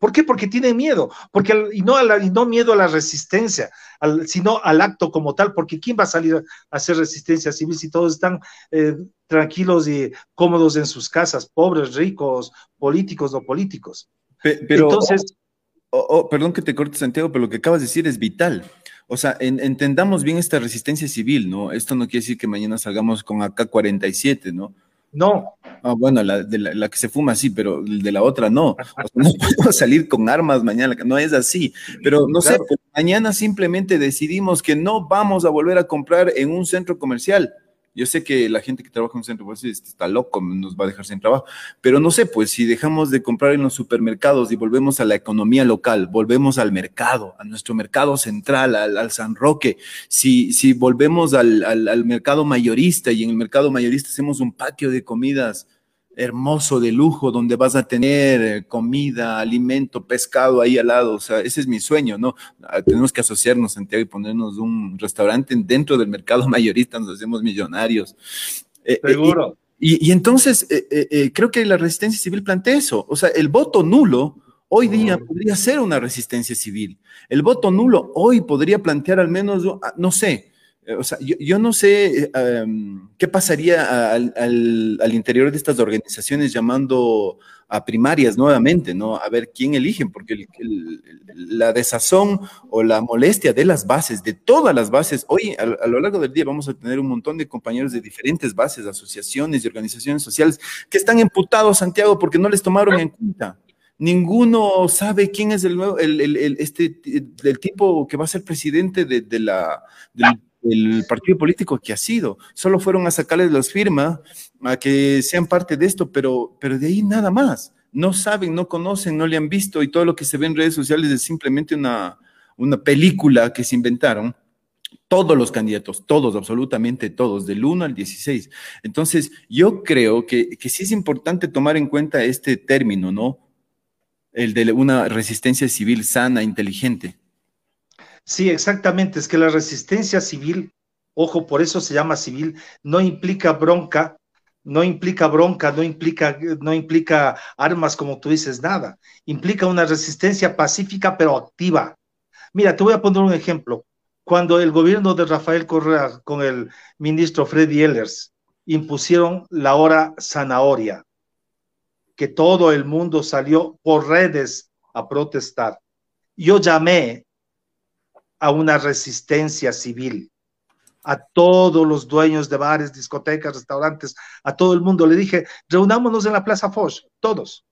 Speaker 2: ¿Por qué? Porque tienen miedo, porque y no, y no miedo a la resistencia, sino al acto como tal, porque ¿quién va a salir a hacer resistencia civil si todos están eh, tranquilos y cómodos en sus casas, pobres, ricos, políticos, no políticos?
Speaker 1: pero, Entonces, oh, oh, perdón que te corte, Santiago, pero lo que acabas de decir es vital. O sea, entendamos bien esta resistencia civil, ¿no? Esto no quiere decir que mañana salgamos con AK-47, ¿no?
Speaker 2: No.
Speaker 1: Ah, bueno, la, de la, que se fuma sí, pero de la otra no. no podemos salir con armas mañana, no es así. Pero no sé, mañana simplemente decidimos que no vamos a volver a comprar en un centro comercial. Yo sé que la gente que trabaja en un centro pues, está loco, nos va a dejar sin trabajo, pero no sé, pues si dejamos de comprar en los supermercados y volvemos a la economía local, volvemos al mercado, a nuestro mercado central, al, San Roque, si, si volvemos al, al mercado mayorista y en el mercado mayorista hacemos un patio de comidas hermoso de lujo donde vas a tener eh, comida, alimento, pescado ahí al lado. O sea, ese es mi sueño, ¿no? Ah, tenemos que asociarnos, Santiago, y ponernos un restaurante dentro del mercado mayorista, nos hacemos millonarios.
Speaker 2: Eh, eh, Seguro.
Speaker 1: y, entonces, creo que la resistencia civil plantea eso. O sea, el voto nulo hoy día podría ser una resistencia civil. El voto nulo hoy podría plantear al menos, ah, no sé, eh, o sea, yo, no sé em, qué pasaría al, interior de estas organizaciones llamando a primarias nuevamente, ¿no? A ver quién eligen, porque la desazón o la molestia de las bases, de todas las bases, hoy a, lo largo del día vamos a tener un montón de compañeros de diferentes bases, asociaciones y organizaciones sociales que están emputados, Santiago, porque no les tomaron en cuenta. Ninguno sabe quién es el nuevo, el, este, el tipo que va a ser presidente de, la, el partido político que ha sido. Solo fueron a sacarles las firmas, a que sean parte de esto, pero, pero de ahí nada más. No saben, no conocen, no le han visto y todo lo que se ve en redes sociales es simplemente una, una película que se inventaron. Todos los candidatos, todos, absolutamente todos, del 1 al 16. Entonces, yo creo que, que sí es importante tomar en cuenta este término, ¿no? El de una resistencia civil sana, inteligente.
Speaker 2: Sí, exactamente. Es que la resistencia civil, ojo, por eso se llama civil, no implica bronca, no implica bronca, no implica, no implica armas, como tú dices, nada. Implica una resistencia pacífica, pero activa. Mira, te voy a poner un ejemplo. Cuando el gobierno de Rafael Correa con el ministro Freddy Ehlers impusieron la hora zanahoria, que todo el mundo salió por redes a protestar. Yo llamé a una resistencia civil. A todos los dueños de bares, discotecas, restaurantes, a todo el mundo le dije, reunámonos en la Plaza Foch, todos.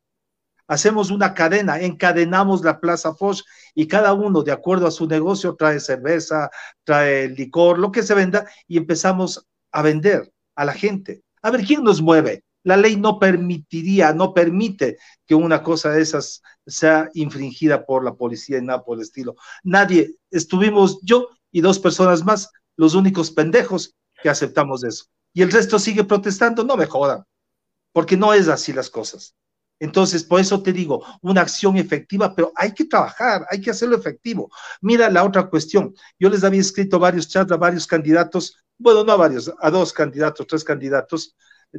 Speaker 2: Hacemos una cadena, encadenamos la Plaza Foch y cada uno, de acuerdo a su negocio, trae cerveza, trae licor, lo que se venda, y empezamos a vender a la gente. A ver, ¿quién nos mueve? La ley no permitiría, no permite que una cosa de esas sea infringida por la policía y nada por el estilo. Nadie, estuvimos yo y dos personas más, los únicos pendejos que aceptamos eso. Y el resto sigue protestando, no me jodan, porque no es así las cosas. Entonces, por eso te digo, una acción efectiva, pero hay que trabajar, hay que hacerlo efectivo. Mira la otra cuestión. Yo les había escrito varios chats a varios candidatos, bueno, no a varios, a dos candidatos, tres candidatos,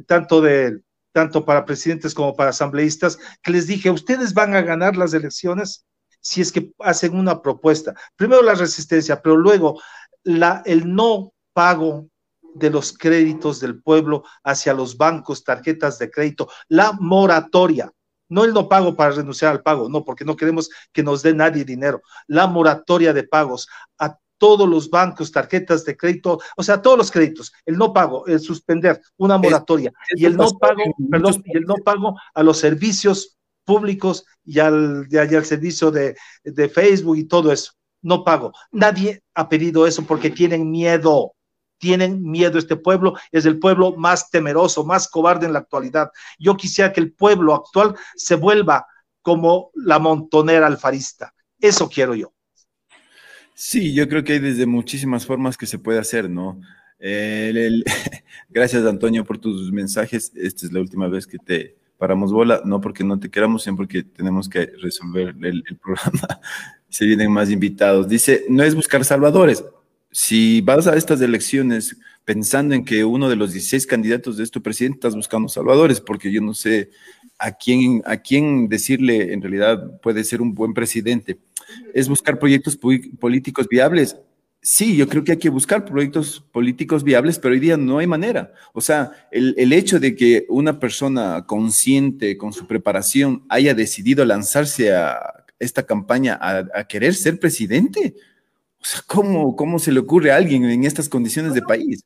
Speaker 2: tanto de tanto para presidentes como para asambleístas, que les dije, ustedes van a ganar las elecciones si es que hacen una propuesta. Primero la resistencia, pero luego la, el no pago de los créditos del pueblo hacia los bancos, tarjetas de crédito, la moratoria. No el no pago para renunciar al pago, no, porque no queremos que nos dé nadie dinero. La moratoria de pagos a todos los bancos, tarjetas de crédito, o sea, todos los créditos, el no pago, el suspender, una moratoria, y el no pago, perdón, y el no pago a los servicios públicos y al, al servicio de, de Facebook y todo eso. No pago. Nadie ha pedido eso porque tienen miedo tienen miedo. Este pueblo es el pueblo más temeroso, más cobarde en la actualidad. Yo quisiera que el pueblo actual se vuelva como la montonera alfarista. Eso quiero yo.
Speaker 1: Sí, yo creo que hay desde muchísimas formas que se puede hacer, ¿no? Gracias, Antonio, por tus mensajes. Esta es la última vez que te paramos bola, no porque no te queramos, sino porque tenemos que resolver el, programa. Se vienen más invitados. Dice, no es buscar salvadores. Si vas a estas elecciones pensando en que uno de los 16 candidatos de este presidente estás buscando salvadores, porque yo no sé a quién, a quién decirle en realidad puede ser un buen presidente es buscar proyectos políticos viables. Sí, yo creo que hay que buscar proyectos políticos viables, pero hoy día no hay manera. O sea, el, hecho de que una persona consciente con su preparación haya decidido lanzarse a esta campaña a, querer ser presidente, o sea, ¿cómo, ¿cómo se le ocurre a alguien en estas condiciones de país?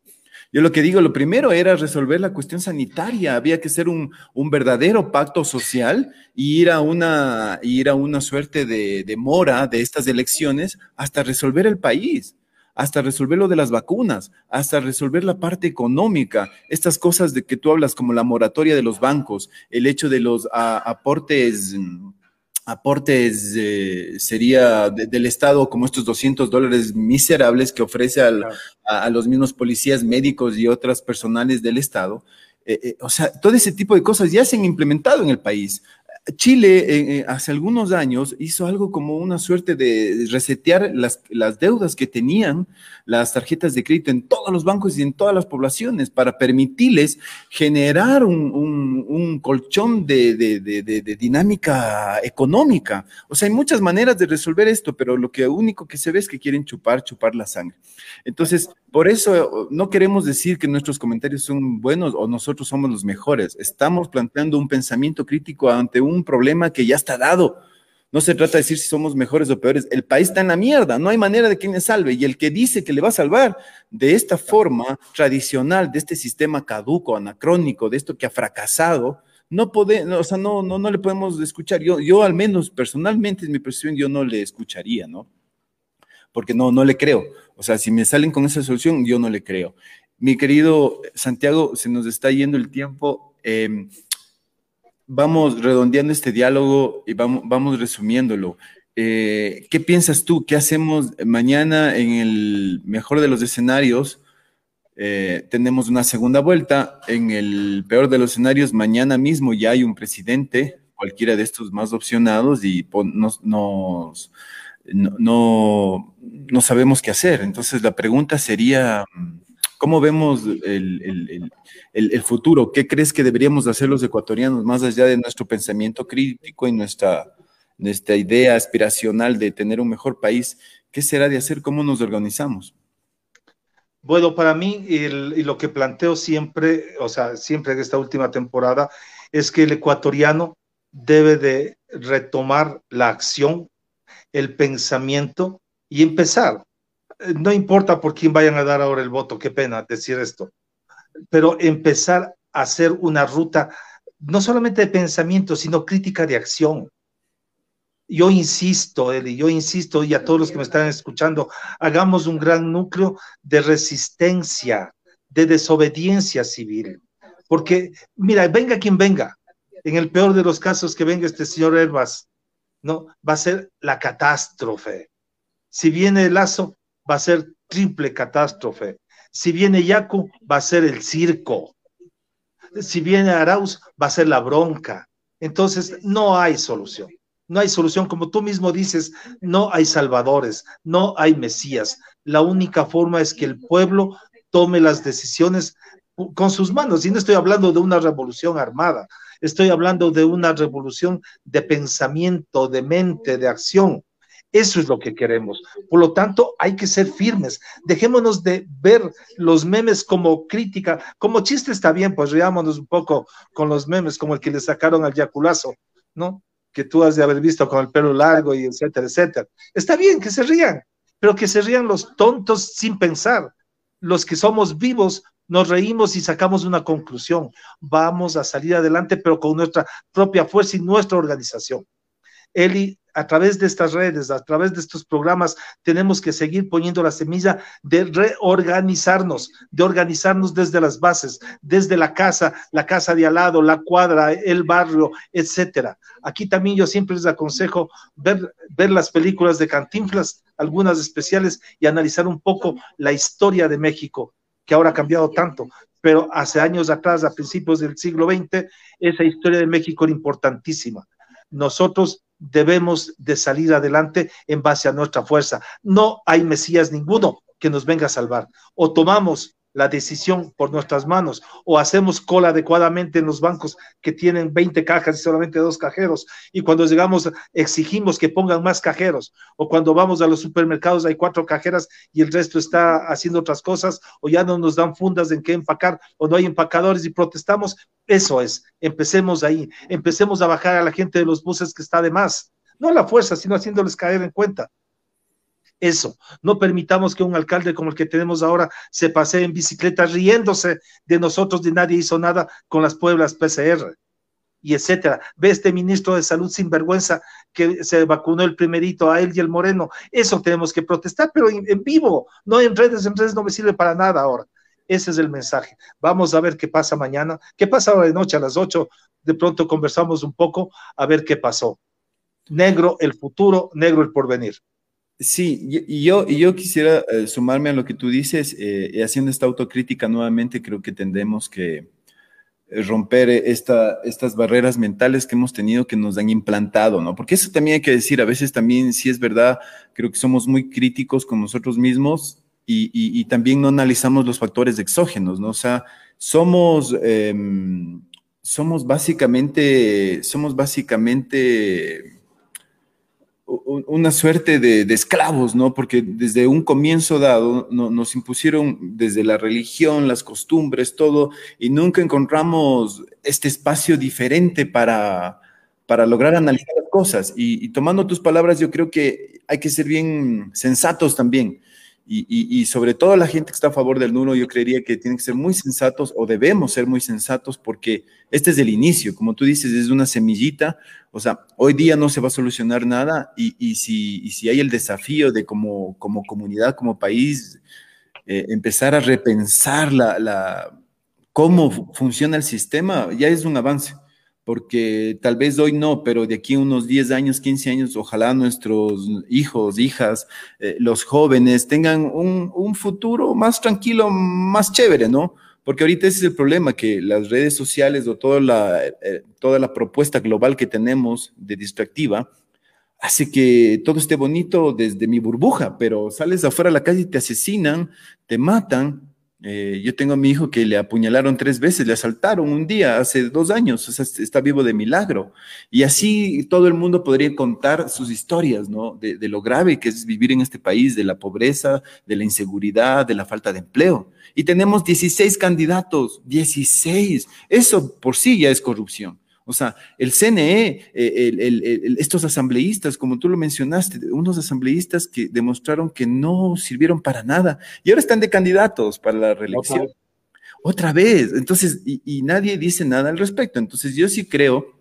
Speaker 1: Yo lo que digo, lo primero era resolver la cuestión sanitaria, había que hacer un, verdadero pacto social y ir a una, ir a una suerte de, de mora de estas elecciones hasta resolver el país. hasta resolver lo de las vacunas, hasta resolver la parte económica, estas cosas de que tú hablas como la moratoria de los bancos, el hecho de los aportes aportes eh, sería del Estado como estos 200 dólares miserables que ofrece a, los mismos policías, médicos y otras personales del Estado. Eh, eh, o sea, todo ese tipo de cosas ya se han implementado en el país. Chile eh, hace algunos años hizo algo como una suerte de resetear las, las, deudas que tenían las tarjetas de crédito en todos los bancos y en todas las poblaciones para permitirles generar un, un, colchón de, de, de, dinámica económica. O sea, hay muchas maneras de resolver esto, pero lo que único que se ve es que quieren chupar, chupar la sangre. Entonces, por eso no queremos decir que nuestros comentarios son buenos o nosotros somos los mejores. Estamos planteando un pensamiento crítico ante un problema que ya está dado. No se trata de decir si somos mejores o peores. El país está en la mierda, no hay manera de que le salve. Y el que dice que le va a salvar de esta forma tradicional, de este sistema caduco, anacrónico, de esto que ha fracasado, no puede, o sea, no, no, no le podemos escuchar. Yo, yo al menos personalmente, en mi percepción, yo no le escucharía, ¿no? Porque no, no le creo. O sea, si me salen con esa solución, yo no le creo. Mi querido Santiago, se nos está yendo el tiempo. Em, vamos redondeando este diálogo y vamos, resumiéndolo. Eh, ¿Qué piensas tú? ¿Qué hacemos mañana en el mejor de los escenarios? Eh, tenemos una segunda vuelta. En el peor de los escenarios, mañana mismo ya hay un presidente, cualquiera de estos más opcionados, y nos no, no, sabemos qué hacer. Entonces la pregunta sería, ¿cómo vemos el, futuro? ¿Qué crees que deberíamos hacer los ecuatorianos más allá de nuestro pensamiento crítico y nuestra, nuestra idea aspiracional de tener un mejor país? ¿Qué será de hacer? ¿Cómo nos organizamos?
Speaker 2: Bueno, para mí, y lo que planteo siempre, o sea, siempre en esta última temporada, es que el ecuatoriano debe de retomar la acción el pensamiento y empezar. No importa por quién vayan a dar ahora el voto, qué pena decir esto, pero empezar a hacer una ruta no solamente de pensamiento, sino crítica de acción. Yo insisto, Eli, yo insisto, y a todos los que me están escuchando, hagamos un gran núcleo de resistencia, de desobediencia civil. Porque, mira, venga quien venga, en el peor de los casos que venga este señor Herbas, ¿no? Va a ser la catástrofe. Si viene el Lazo, va a ser triple catástrofe. Si viene Yacu, va a ser el circo. Si viene Arauz, va a ser la bronca. Entonces, no hay solución. No hay solución. Como tú mismo dices, no hay salvadores, no hay mesías. La única forma es que el pueblo tome las decisiones con sus manos. Y no estoy hablando de una revolución armada, Estoy hablando de una revolución de pensamiento, de mente, de acción. Eso es lo que queremos. Por lo tanto, hay que ser firmes. Dejémonos de ver los memes como crítica. Como chiste está bien, pues riámonos un poco con los memes, como el que le sacaron al yaculazo, ¿no? Que tú has de haber visto con el pelo largo y etcétera, etcétera. Está bien que se rían, pero que se rían los tontos sin pensar. Los que somos vivos nos reímos y sacamos una conclusión. Vamos a salir adelante, pero con nuestra propia fuerza y nuestra organización. Eli, a través de estas redes, a través de estos programas, tenemos que seguir poniendo la semilla de reorganizarnos, de organizarnos desde las bases, desde la casa, la casa de al lado, la cuadra, el barrio, etcétera. Aquí también yo siempre les aconsejo ver, ver las películas de Cantinflas, algunas especiales, y analizar un poco la historia de México que ahora ha cambiado tanto, pero hace años atrás, a principios del siglo XX, esa historia de México era importantísima. Nosotros debemos de salir adelante en base a nuestra fuerza. No hay Mesías ninguno que nos venga a salvar. O tomamos la decisión por nuestras manos o hacemos cola adecuadamente en los bancos que tienen 20 cajas y solamente dos cajeros y cuando llegamos exigimos que pongan más cajeros o cuando vamos a los supermercados hay cuatro cajeras y el resto está haciendo otras cosas o ya no nos dan fundas en qué empacar o no hay empacadores y protestamos, eso es, empecemos ahí, empecemos a bajar a la gente de los buses que está de más, no a la fuerza, sino haciéndoles caer en cuenta eso. No permitamos que un alcalde como el que tenemos ahora se pase en bicicleta riéndose de nosotros, de nadie hizo nada con las pueblas PCR. y etcétera. Ve este ministro de salud sin vergüenza que se vacunó el primerito a él y el moreno. Eso tenemos que protestar, pero en, vivo, no en redes, en redes no me sirve para nada ahora. Ese es el mensaje. Vamos a ver qué pasa mañana. ¿Qué pasa ahora de noche a las 8? De pronto conversamos un poco a ver qué pasó. Negro el futuro, negro el porvenir.
Speaker 1: Sí, y yo, y yo quisiera eh, sumarme a lo que tú dices, eh, haciendo esta autocrítica nuevamente, creo que tendremos que eh, romper esta, estas barreras mentales que hemos tenido que nos han implantado, ¿no? Porque eso también hay que decir, a veces también, si es verdad, creo que somos muy críticos con nosotros mismos y, y, también no analizamos los factores exógenos, ¿no? O sea, somos, em, somos básicamente, somos básicamente una suerte de, esclavos, ¿no? Porque desde un comienzo dado nos impusieron desde la religión, las costumbres, todo, y nunca encontramos este espacio diferente para, para lograr analizar las cosas. y tomando tus palabras, yo creo que hay que ser bien sensatos también. Y, sobre todo la gente que está a favor del nulo, yo creería que tienen que ser muy sensatos o debemos ser muy sensatos porque este es el inicio, como tú dices, es una semillita, o sea, hoy día no se va a solucionar nada y, si, si hay el desafío de como, como comunidad, como país, eh, empezar a repensar la, cómo funciona el sistema, ya es un avance porque tal vez hoy no, pero de aquí a unos 10 años, 15 años, ojalá nuestros hijos, hijas, eh, los jóvenes tengan un, futuro más tranquilo, más chévere, ¿no? Porque ahorita ese es el problema, que las redes sociales o toda la, eh, toda la propuesta global que tenemos de distractiva hace que todo esté bonito desde mi burbuja, pero sales afuera a la calle y te asesinan, te matan, eh, yo tengo a mi hijo que le apuñalaron tres veces, le asaltaron un día, hace dos años, o sea, está vivo de milagro. Y así todo el mundo podría contar sus historias, ¿no? De, de, lo grave que es vivir en este país, de la pobreza, de la inseguridad, de la falta de empleo. Y tenemos 16 candidatos, 16. Eso por sí ya es corrupción. O sea, el CNE, eh, estos asambleístas, como tú lo mencionaste, unos asambleístas que demostraron que no sirvieron para nada y ahora están de candidatos para la reelección. Otra vez. Entonces, y, nadie dice nada al respecto. Entonces, yo sí creo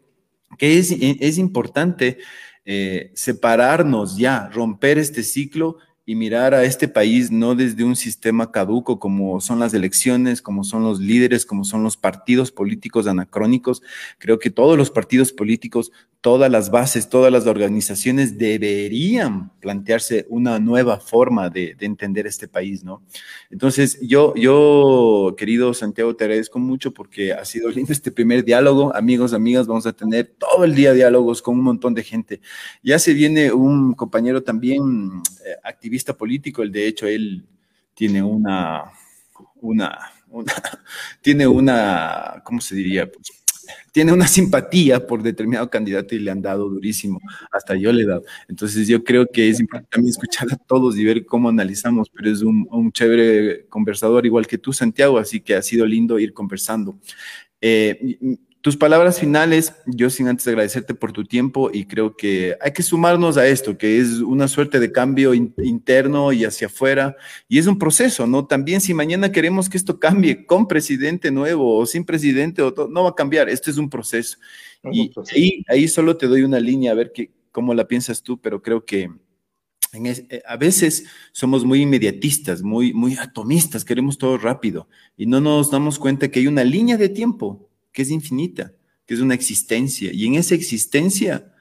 Speaker 1: que es, es importante eh, separarnos ya, romper este ciclo y mirar a este país no desde un sistema caduco como son las elecciones, como son los líderes, como son los partidos políticos anacrónicos. Creo que todos los partidos políticos, todas las bases, todas las organizaciones deberían plantearse una nueva forma de, entender este país, ¿no? Entonces, yo, yo, querido Santiago, te agradezco mucho porque ha sido lindo este primer diálogo. Amigos, amigas, vamos a tener todo el día diálogos con un montón de gente. Ya se viene un compañero también eh, activista vista político, el de hecho él tiene una, una, tiene una, ¿cómo se diría? Pues, tiene una simpatía por determinado candidato y le han dado durísimo, hasta yo le he dado. Entonces yo creo que es importante también escuchar a todos y ver cómo analizamos, pero es un, un chévere conversador igual que tú, Santiago, así que ha sido lindo ir conversando. Eh, tus palabras finales, yo sin antes agradecerte por tu tiempo y creo que hay que sumarnos a esto, que es una suerte de cambio interno y hacia afuera, y es un proceso, ¿no? También si mañana queremos que esto cambie con presidente nuevo o sin presidente, o no va a cambiar, este es un proceso. y Ahí, ahí solo te doy una línea a ver qué cómo la piensas tú, pero creo que eh, a veces somos muy inmediatistas, muy, muy atomistas, queremos todo rápido y no nos damos cuenta que hay una línea de tiempo que es infinita, que es una existencia. Y en esa existencia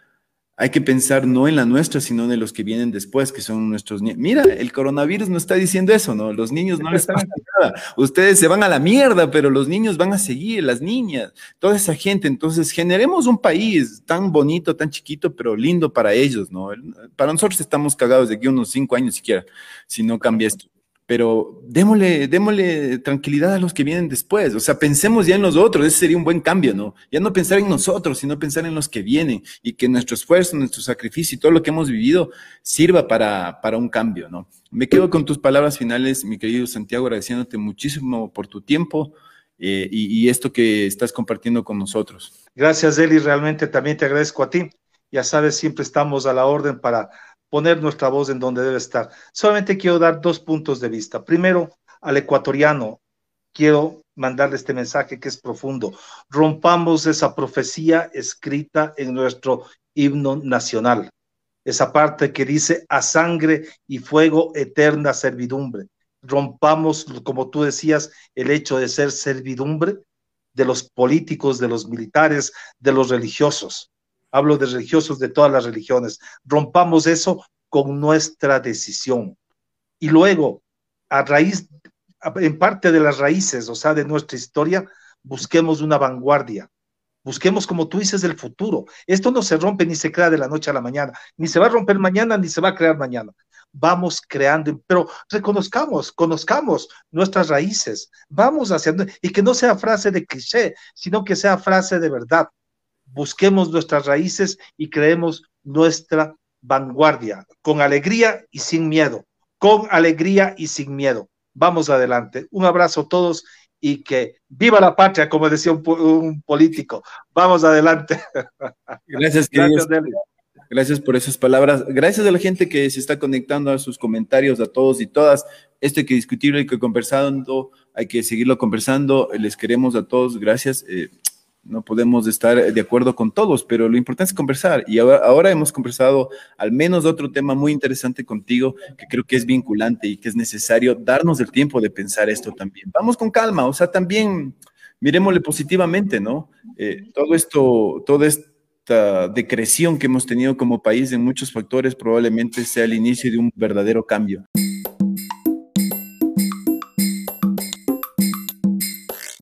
Speaker 1: hay que pensar no en la nuestra, sino en los que vienen después, que son nuestros niños. Mira, el coronavirus no está diciendo eso, ¿no? Los niños no les pasa nada. Ustedes se van a la mierda, pero los niños van a seguir, las niñas, toda esa gente. Entonces, generemos un país tan bonito, tan chiquito, pero lindo para ellos, ¿no? Para nosotros estamos cagados de aquí unos cinco años siquiera, si no cambia esto pero démosle, démosle tranquilidad a los que vienen después. O sea, pensemos ya en los otros, ese sería un buen cambio, ¿no? Ya no pensar en nosotros, sino pensar en los que vienen y que nuestro esfuerzo, nuestro sacrificio y todo lo que hemos vivido sirva para, para un cambio, ¿no? Me quedo con tus palabras finales, mi querido Santiago, agradeciéndote muchísimo por tu tiempo. Eh, y, y, esto que estás compartiendo con nosotros.
Speaker 2: Gracias, Eli. Realmente también te agradezco a ti. Ya sabes, siempre estamos a la orden para poner nuestra voz en donde debe estar. Solamente quiero dar dos puntos de vista. Primero, al ecuatoriano, quiero mandarle este mensaje que es profundo. Rompamos esa profecía escrita en nuestro himno nacional. Esa parte que dice a sangre y fuego eterna servidumbre. Rompamos, como tú decías, el hecho de ser servidumbre de los políticos, de los militares, de los religiosos. Hablo de religiosos de todas las religiones. Rompamos eso con nuestra decisión. Y luego, a raíz, en parte de las raíces, o sea, de nuestra historia, busquemos una vanguardia. Busquemos, como tú dices, el futuro. Esto no se rompe ni se crea de la noche a la mañana, ni se va a romper mañana, ni se va a crear mañana. Vamos creando, pero reconozcamos, conozcamos nuestras raíces. Vamos haciendo, y que no sea frase de cliché, sino que sea frase de verdad. Busquemos nuestras raíces y creemos nuestra vanguardia, con alegría y sin miedo, con alegría y sin miedo. Vamos adelante. Un abrazo a todos y que viva la patria, como decía un, político. Vamos adelante.
Speaker 1: Gracias, Gracias, Gracias por esas palabras. Gracias a la gente que se está conectando a sus comentarios, a todos y todas. Esto hay que discutirlo, hay que conversando, hay que seguirlo conversando. Les queremos a todos. Gracias. Eh, no podemos estar de acuerdo con todos, pero lo importante es conversar. Y ahora, hemos conversado al menos otro tema muy interesante contigo, que creo que es vinculante y que es necesario darnos el tiempo de pensar esto también. Vamos con calma, o sea, también miremosle positivamente, ¿no? Eh, todo esto, toda esta decreción que hemos tenido como país en muchos factores probablemente sea el inicio de un verdadero cambio.